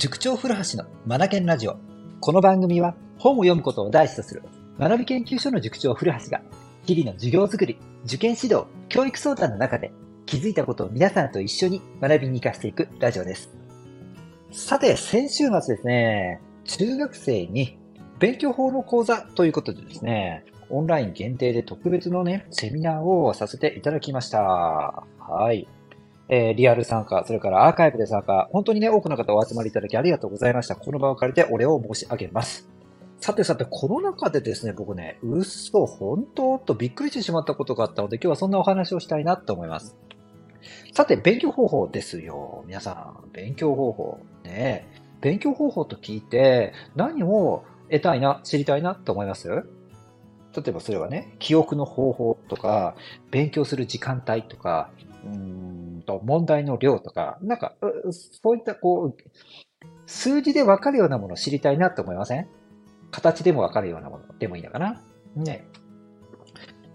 塾長古橋のマナケンラジオ。この番組は本を読むことを第一とする学び研究所の塾長古橋が日々の授業づくり、受験指導、教育相談の中で気づいたことを皆さんと一緒に学びに活かしていくラジオです。さて、先週末ですね、中学生に勉強法の講座ということでですね、オンライン限定で特別のね、セミナーをさせていただきました。はい。えー、リアル参加、それからアーカイブで参加、本当にね、多くの方お集まりいただきありがとうございました。この場を借りてお礼を申し上げます。さてさて、この中でですね、僕ね、嘘、本当とびっくりしてしまったことがあったので、今日はそんなお話をしたいなと思います。さて、勉強方法ですよ。皆さん、勉強方法。ね勉強方法と聞いて、何を得たいな、知りたいなと思います？例えばそれはね、記憶の方法とか、勉強する時間帯とか、うんと、問題の量とか、なんか、そういったこう、数字でわかるようなものを知りたいなって思いません？形でもわかるようなものでもいいのかな？ね。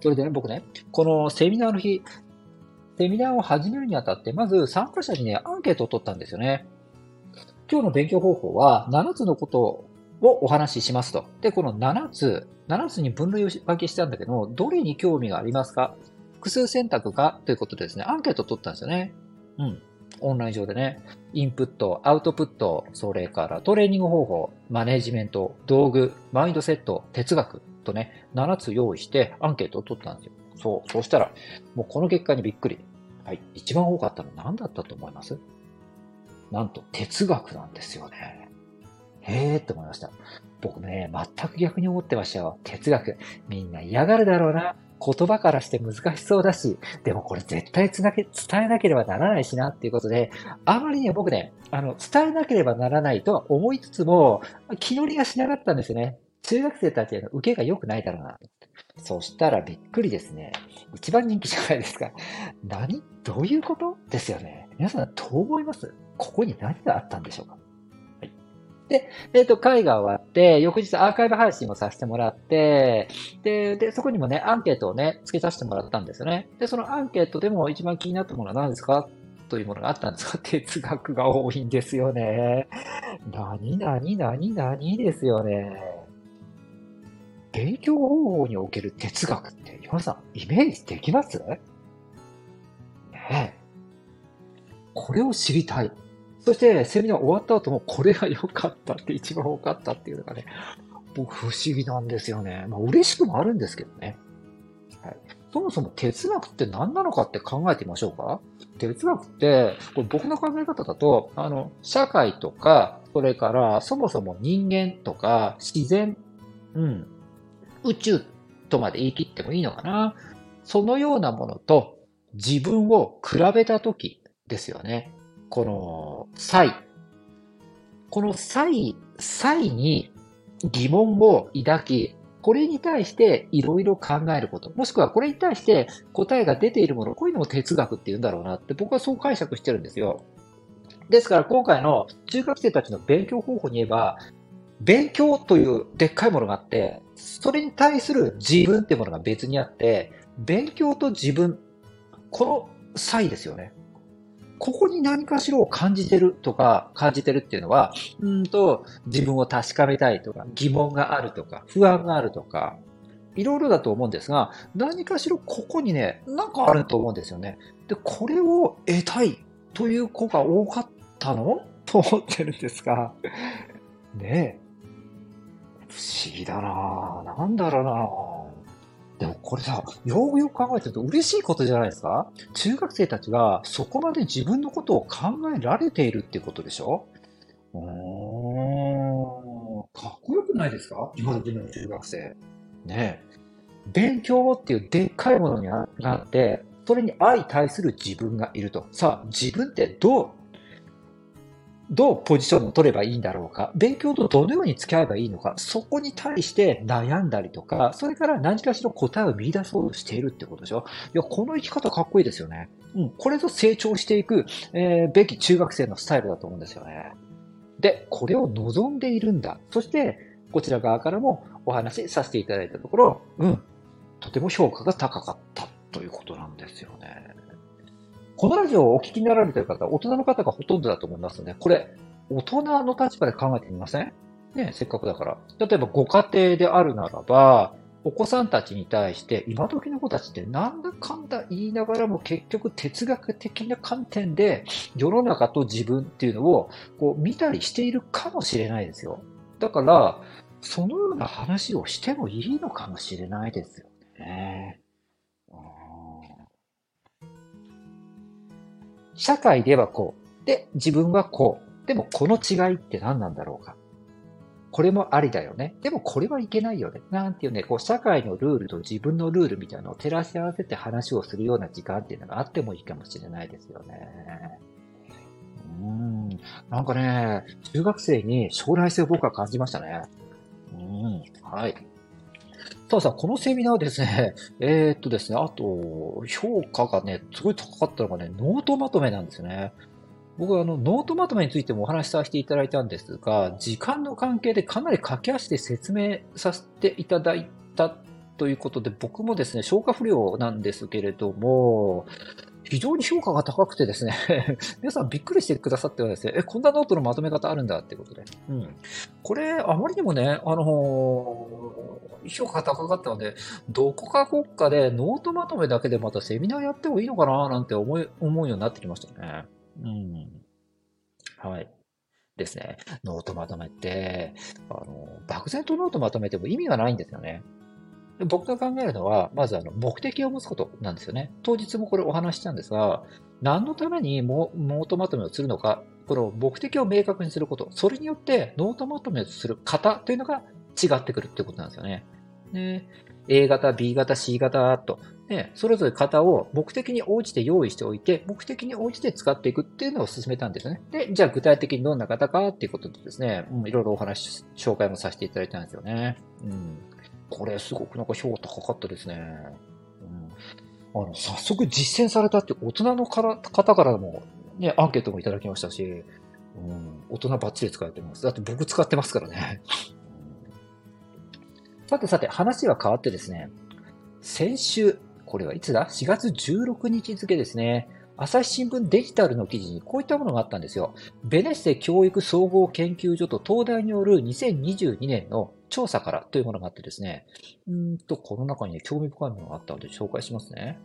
それでね、僕ね、このセミナーの日、セミナーを始めるにあたって、まず参加者にね、アンケートを取ったんですよね。今日の勉強方法は7つのことをお話ししますと。で、この7つ、7つに分類を分けしたんだけども、どれに興味がありますか？複数選択かということでですね、アンケートを取ったんですよね。うん。オンライン上でね、インプット、アウトプット、それからトレーニング方法、マネジメント、道具、マインドセット、哲学とね、7つ用意してアンケートを取ったんですよ。そう、そうしたら、もうこの結果にびっくり。はい、一番多かったのは何だったと思います？なんと哲学なんですよね。へえーって思いました。僕ね、全く逆に思ってましたよ。哲学。みんな嫌がるだろうな。言葉からして難しそうだし、でもこれ絶対つなげ、伝えなければならないしなっていうことで、あまりに僕ね、あの、伝えなければならないとは思いつつも、気乗りがしなかったんですよね。中学生たちへの受けが良くないだろうな。そしたらびっくりですね。一番人気じゃないですか。何？どういうこと？ですよね。皆さんどう思います？ここに何があったんでしょうか？で、えっ、ー、と、会が終わって、翌日アーカイブ配信をさせてもらって、で、で、そこにもね、アンケートをね、付けさせてもらったんですよね。で、そのアンケートでも一番気になったものは何ですか？というものがあったんですが、哲学が多いんですよね。何、何、何、何ですよね。勉強方法における哲学って、皆さん、イメージできます？ねえ。これを知りたい。そして、セミナー終わった後も、これが良かったって一番多かったっていうのがね、僕不思議なんですよね。まあ嬉しくもあるんですけどね。はい。そもそも哲学って何なのかって考えてみましょうか哲学って、これ僕の考え方だと、あの、社会とか、それからそもそも人間とか自然、うん、宇宙とまで言い切ってもいいのかなそのようなものと自分を比べたときですよね。この際、この際、際に疑問を抱き、これに対していろいろ考えること、もしくはこれに対して答えが出ているもの、こういうのを哲学って言うんだろうなって僕はそう解釈してるんですよ。ですから今回の中学生たちの勉強方法に言えば、勉強というでっかいものがあって、それに対する自分ってものが別にあって、勉強と自分、この差異ですよね。ここに何かしらを感じてるとか、感じてるっていうのは、うんと、自分を確かめたいとか、疑問があるとか、不安があるとか、いろいろだと思うんですが、何かしらここにね、なんかあると思うんですよね。で、これを得たいという子が多かったの？と思ってるんですが、ねえ。不思議だなぁなんだろうなぁでもこれさ、よくよく考えてると嬉しいことじゃないですか？中学生たちがそこまで自分のことを考えられているっていうことでしょ？うーん。かっこよくないですか？今時の中学生。ね勉強っていうでっかいものになって、それに相対する自分がいると。さあ、自分ってどうどうポジションを取ればいいんだろうか、勉強とどのように付き合えばいいのか、そこに対して悩んだりとか、それから何かしら答えを見出そうとしているってことでしょ？いや、この生き方かっこいいですよね。うん、これぞ成長していく、えー、べき中学生のスタイルだと思うんですよね。で、これを望んでいるんだ。そして、こちら側からもお話しさせていただいたところ、うん、とても評価が高かったということなんですよね。このラジオをお聞きになられてる方、大人の方がほとんどだと思いますので、これ、大人の立場で考えてみません？ね、せっかくだから。例えばご家庭であるならば、お子さんたちに対して、今時の子たちってなんだかんだ言いながらも結局哲学的な観点で世の中と自分っていうのをこう見たりしているかもしれないですよ。だから、そのような話をしてもいいのかもしれないですよね。社会ではこう。で、自分はこう。でもこの違いって何なんだろうか。これもありだよね。でもこれはいけないよね。なんていうね、こう社会のルールと自分のルールみたいなのを照らし合わせて話をするような時間っていうのがあってもいいかもしれないですよね。うん。なんかね、中学生に将来性を僕は感じましたね。うん。はい。たださ、このセミナーですね、えー、っとですね、あと、評価がね、すごい高かったのがね、ノートまとめなんですよね。僕はあの、ノートまとめについてもお話しさせていただいたんですが、時間の関係でかなり駆け足で説明させていただいたということで、僕もですね、消化不良なんですけれども、非常に評価が高くてですね 皆さんびっくりしてくださってはですね、え、こんなノートのまとめ方あるんだってことで。うん。これ、あまりにもね、あの、評価高かったので、どこかどっかでノートまとめだけでまたセミナーやってもいいのかななんて思い、思うようになってきましたね。うん。はい。ですね。ノートまとめって、あの、漠然とノートまとめても意味がないんですよね。僕が考えるのは、まずあの、目的を持つことなんですよね。当日もこれお話ししたんですが、何のためにノートまとめをするのか、この目的を明確にすること、それによってノートまとめをする方というのが違ってくるってことなんですよね。ね A 型、B 型、C 型と、ね、それぞれ型を目的に応じて用意しておいて、目的に応じて使っていくっていうのを進めたんですよね。で、じゃあ具体的にどんな方かっていうことでですね、うん、いろいろお話、紹介もさせていただいたんですよね。うん。これすごくなんか評価高かったですね。うん、あの、早速実践されたって大人の方からもね、アンケートもいただきましたし、うん、大人バッチリ使えてます。だって僕使ってますからね。さてさて、話は変わってですね、先週、これはいつだ ?4 月16日付ですね。朝日新聞デジタルの記事にこういったものがあったんですよ。ベネッセ教育総合研究所と東大による2022年の調査からというものがあってですね。うんと、この中に、ね、興味深いものがあったので紹介しますね。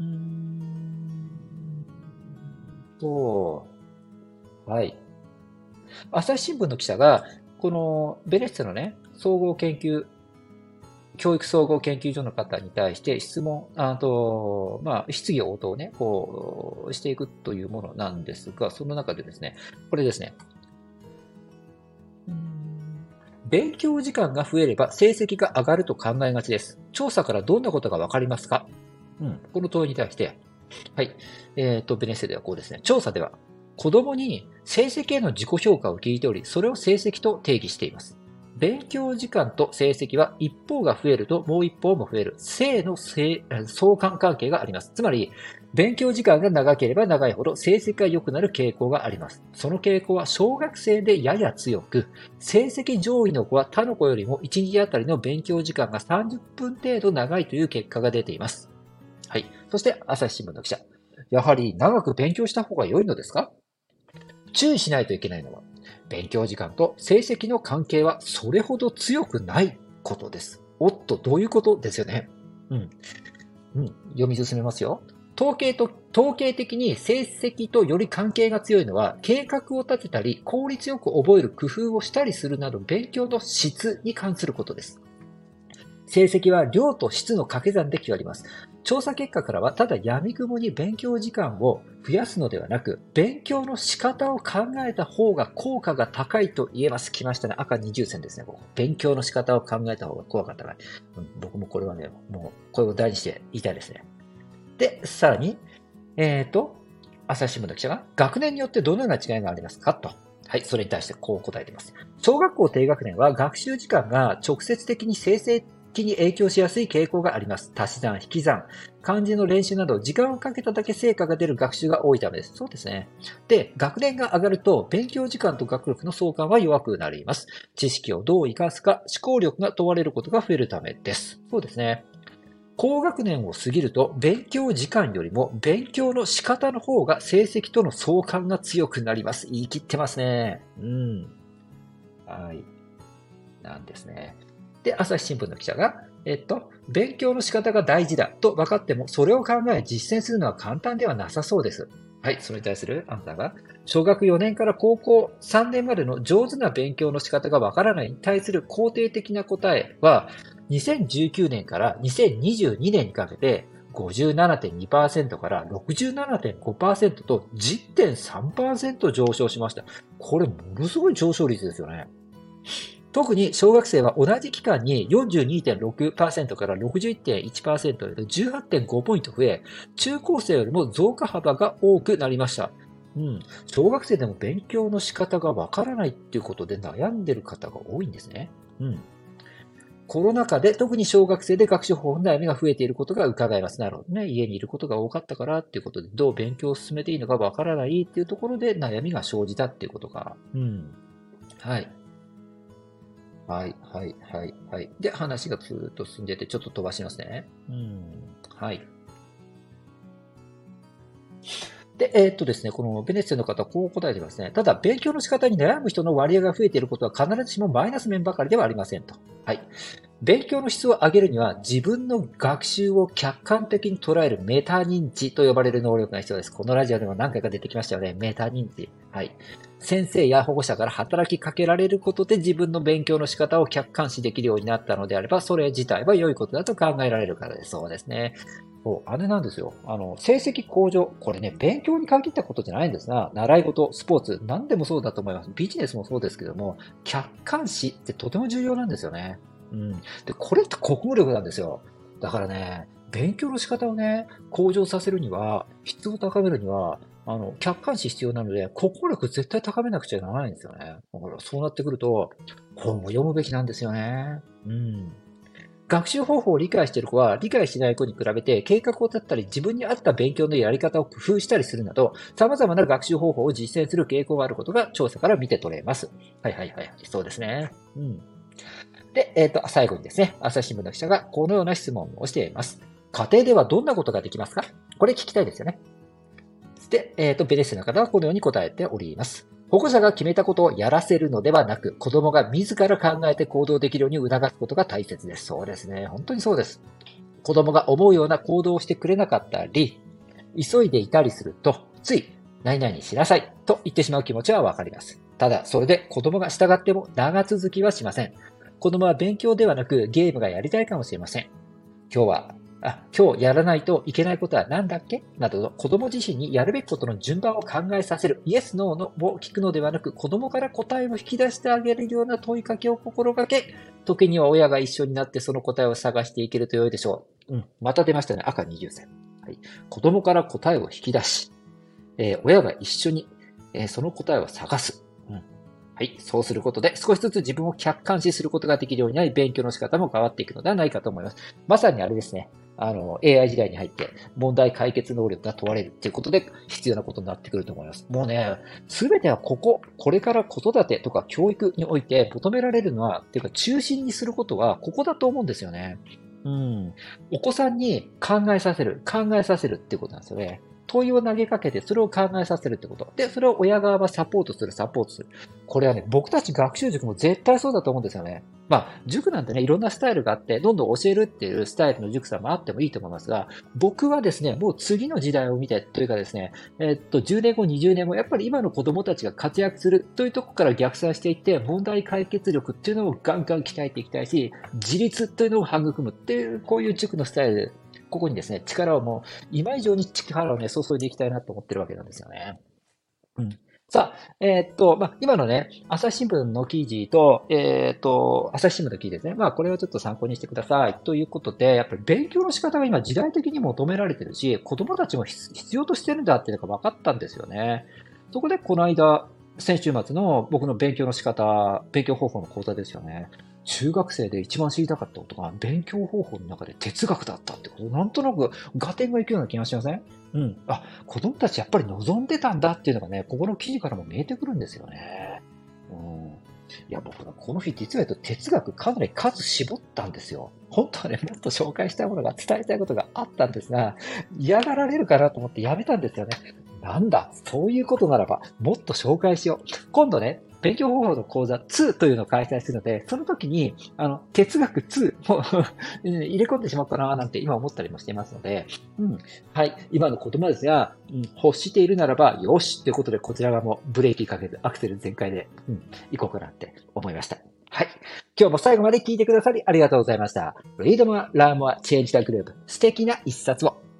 うーんと、はい。朝日新聞の記者が、このベネッセのね、総合研究教育総合研究所の方に対して質問、あと、まあ、質疑応答をね、こう、していくというものなんですが、その中でですね、これですね。勉強時間が増えれば成績が上がると考えがちです。調査からどんなことがわかりますか？うん。この問いに対して、はい。えっ、ー、と、ベネッセではこうですね。調査では、子供に成績への自己評価を聞いており、それを成績と定義しています。勉強時間と成績は一方が増えるともう一方も増える正の相関関係があります。つまり、勉強時間が長ければ長いほど成績が良くなる傾向があります。その傾向は小学生でやや強く、成績上位の子は他の子よりも1日あたりの勉強時間が30分程度長いという結果が出ています。はい。そして、朝日新聞の記者。やはり長く勉強した方が良いのですか？注意しないといけないのは、勉強時間と成績の関係はそれほど強くないことです。おっと、どういうことですよね。うん。うん、読み進めますよ。統計と、統計的に成績とより関係が強いのは、計画を立てたり、効率よく覚える工夫をしたりするなど、勉強の質に関することです。成績は量と質の掛け算で決まります。調査結果からは、ただ闇雲に勉強時間を増やすのではなく、勉強の仕方を考えた方が効果が高いと言えます。来ましたね。赤20線ですね。ここ勉強の仕方を考えた方が効果が高い。僕もこれはね、もう、これを大事にして言いたいですね。で、さらに、えっ、ー、と、朝日新聞の記者が、学年によってどのような違いがありますかと。はい、それに対してこう答えています。小学校低学年は学習時間が直接的に生成気に影響しやすい傾向があります。足し算、引き算、漢字の練習など、時間をかけただけ成果が出る学習が多いためです。そうですね。で、学年が上がると、勉強時間と学力の相関は弱くなります。知識をどう活かすか、思考力が問われることが増えるためです。そうですね。高学年を過ぎると勉強時間よりも勉強の仕方の方が成績との相関が強くなります。言い切ってますね。うん。はい。なんですね。で、朝日新聞の記者が、えっと、勉強の仕方が大事だと分かっても、それを考え実践するのは簡単ではなさそうです。はい、それに対するあなたが、小学4年から高校3年までの上手な勉強の仕方がわからないに対する肯定的な答えは、2019年から2022年にかけて57.2%から67.5%と10.3%上昇しました。これものすごい上昇率ですよね。特に小学生は同じ期間に42.6%から61.1%で18.5ポイント増え、中高生よりも増加幅が多くなりました。うん。小学生でも勉強の仕方がわからないっていうことで悩んでる方が多いんですね。うん。コロナ禍で特に小学生で学習法の悩みが増えていることが伺えます。なるほどね。家にいることが多かったからっていうことで、どう勉強を進めていいのかわからないっていうところで悩みが生じたっていうことか。うん。はい。はい、はい、はい、はい。で、話がずっと進んでて、ちょっと飛ばしますね。うん。はい。で、えー、っとですね、このベネッセの方はこう答えてますね。ただ、勉強の仕方に悩む人の割合が増えていることは必ずしもマイナス面ばかりではありませんと。はい。勉強の質を上げるには自分の学習を客観的に捉えるメタ認知と呼ばれる能力が必要です。このラジオでも何回か出てきましたよね。メタ認知。はい。先生や保護者から働きかけられることで自分の勉強の仕方を客観視できるようになったのであれば、それ自体は良いことだと考えられるからです。そうですね。そう、あれなんですよ。あの、成績向上。これね、勉強に限ったことじゃないんですが、習い事、スポーツ、何でもそうだと思います。ビジネスもそうですけども、客観視ってとても重要なんですよね。うん。で、これって国語力なんですよ。だからね、勉強の仕方をね、向上させるには、質を高めるには、あの、客観視必要なので、国語力絶対高めなくちゃならないんですよね。だからそうなってくると、本を読むべきなんですよね。うん。学習方法を理解している子は理解しない子に比べて計画を立ったり自分に合った勉強のやり方を工夫したりするなど様々な学習方法を実践する傾向があることが調査から見て取れます。はいはいはい。そうですね。うん。で、えっ、ー、と、最後にですね、朝日新聞の記者がこのような質問をしています。家庭ではどんなことができますか？これ聞きたいですよね。で、えっ、ー、と、ベネッセの方はこのように答えております。保護者が決めたことをやらせるのではなく、子供が自ら考えて行動できるように促すことが大切です。そうですね。本当にそうです。子供が思うような行動をしてくれなかったり、急いでいたりすると、つい、何々しなさいと言ってしまう気持ちはわかります。ただ、それで子供が従っても長続きはしません。子供は勉強ではなくゲームがやりたいかもしれません。今日は、あ、今日やらないといけないことは何だっけ？など子供自身にやるべきことの順番を考えさせる、イエス、ノーのを聞くのではなく、子供から答えを引き出してあげるような問いかけを心がけ、時には親が一緒になってその答えを探していけると良いでしょう。うん、また出ましたね。赤20線。はい。子供から答えを引き出し、えー、親が一緒に、えー、その答えを探す。はい。そうすることで少しずつ自分を客観視することができるようになり、勉強の仕方も変わっていくのではないかと思います。まさにあれですね。あの、AI 時代に入って問題解決能力が問われるっていうことで必要なことになってくると思います。もうね、すべてはここ、これから子育てとか教育において求められるのは、っていうか中心にすることはここだと思うんですよね。うん。お子さんに考えさせる、考えさせるっていうことなんですよね。問いを投げかけて、それを考えさせるってこと。で、それを親側はサポートする、サポートする。これはね、僕たち学習塾も絶対そうだと思うんですよね。まあ、塾なんてね、いろんなスタイルがあって、どんどん教えるっていうスタイルの塾さんもあってもいいと思いますが、僕はですね、もう次の時代を見て、というかですね、えー、っと、10年後、20年後、やっぱり今の子供たちが活躍するというところから逆算していって、問題解決力っていうのをガンガン鍛えていきたいし、自立というのを育むっていう、こういう塾のスタイルここにですね、力をもう、今以上に力をね、注いでいきたいなと思ってるわけなんですよね。うん。さあ、えー、っと、まあ、今のね、朝日新聞の記事と、えー、っと、朝日新聞の記事ですね。まあ、これをちょっと参考にしてください。ということで、やっぱり勉強の仕方が今時代的に求められてるし、子供たちも必要としてるんだっていうのが分かったんですよね。そこで、この間、先週末の僕の勉強の仕方、勉強方法の講座ですよね。中学生で一番知りたかったことが勉強方法の中で哲学だったってこと、なんとなく合点がいくような気がしません？うん。あ、子供たちやっぱり望んでたんだっていうのがね、ここの記事からも見えてくるんですよね。うん。いや、僕はこの日実は言うと哲学かなり数絞ったんですよ。本当はね、もっと紹介したいものが伝えたいことがあったんですが、嫌がられるかなと思ってやめたんですよね。なんだ、そういうことならば、もっと紹介しよう。今度ね、勉強方法の講座2というのを開催するので、その時に、あの、哲学2も 入れ込んでしまったななんて今思ったりもしていますので、うん。はい。今の言葉ですが、うん、欲しているならば、よしということで、こちら側もブレーキかけず、アクセル全開で、うん、行こうかなって思いました。はい。今日も最後まで聞いてくださりありがとうございました。Read more, learn more, change the group. 素敵な一冊を。